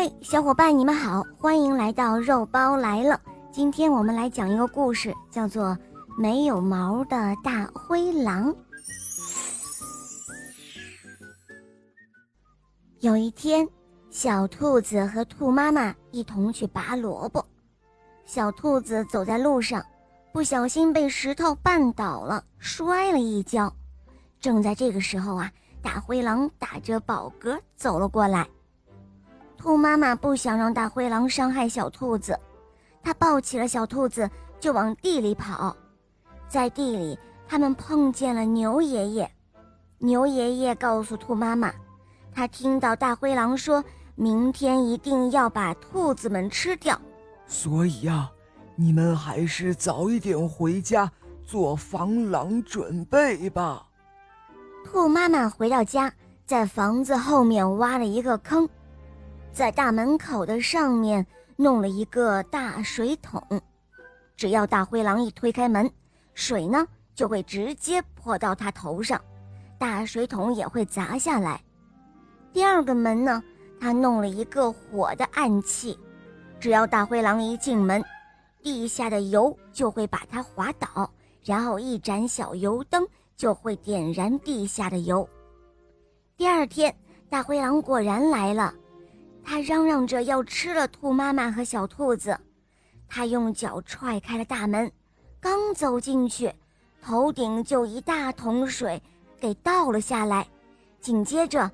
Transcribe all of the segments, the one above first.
嘿，小伙伴，你们好，欢迎来到肉包来了。今天我们来讲一个故事，叫做《没有毛的大灰狼》。有一天，小兔子和兔妈妈一同去拔萝卜。小兔子走在路上，不小心被石头绊倒了，摔了一跤。正在这个时候啊，大灰狼打着饱嗝走了过来。兔妈妈不想让大灰狼伤害小兔子，她抱起了小兔子就往地里跑。在地里，他们碰见了牛爷爷。牛爷爷告诉兔妈妈，他听到大灰狼说明天一定要把兔子们吃掉，所以呀，你们还是早一点回家做防狼准备吧。兔妈妈回到家，在房子后面挖了一个坑。在大门口的上面弄了一个大水桶，只要大灰狼一推开门，水呢就会直接泼到他头上，大水桶也会砸下来。第二个门呢，他弄了一个火的暗器，只要大灰狼一进门，地下的油就会把它滑倒，然后一盏小油灯就会点燃地下的油。第二天，大灰狼果然来了。他嚷嚷着要吃了兔妈妈和小兔子，他用脚踹开了大门，刚走进去，头顶就一大桶水给倒了下来，紧接着，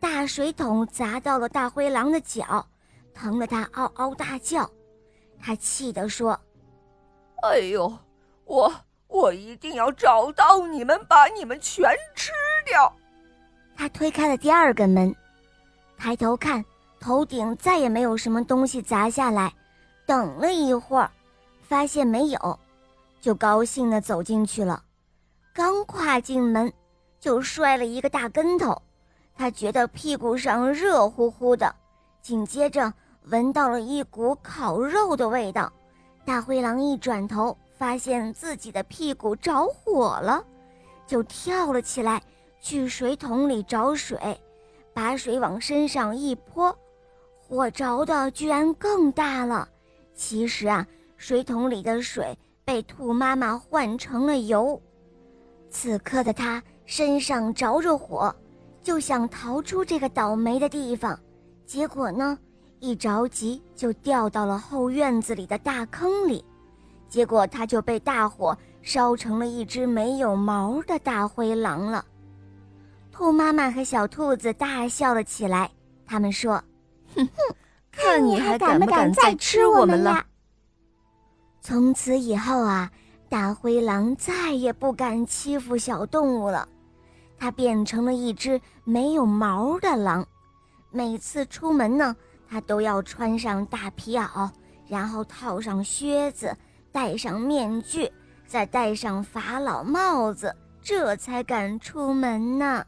大水桶砸到了大灰狼的脚，疼得他嗷嗷大叫。他气得说：“哎呦，我我一定要找到你们，把你们全吃掉！”他推开了第二个门，抬头看。头顶再也没有什么东西砸下来，等了一会儿，发现没有，就高兴地走进去了。刚跨进门，就摔了一个大跟头。他觉得屁股上热乎乎的，紧接着闻到了一股烤肉的味道。大灰狼一转头，发现自己的屁股着火了，就跳了起来，去水桶里找水，把水往身上一泼。火着的居然更大了，其实啊，水桶里的水被兔妈妈换成了油。此刻的他身上着着火，就想逃出这个倒霉的地方，结果呢，一着急就掉到了后院子里的大坑里，结果他就被大火烧成了一只没有毛的大灰狼了。兔妈妈和小兔子大笑了起来，他们说。哼哼，看你还敢不敢再吃我们了！从此以后啊，大灰狼再也不敢欺负小动物了。它变成了一只没有毛的狼。每次出门呢，它都要穿上大皮袄，然后套上靴子，戴上面具，再戴上法老帽子，这才敢出门呢。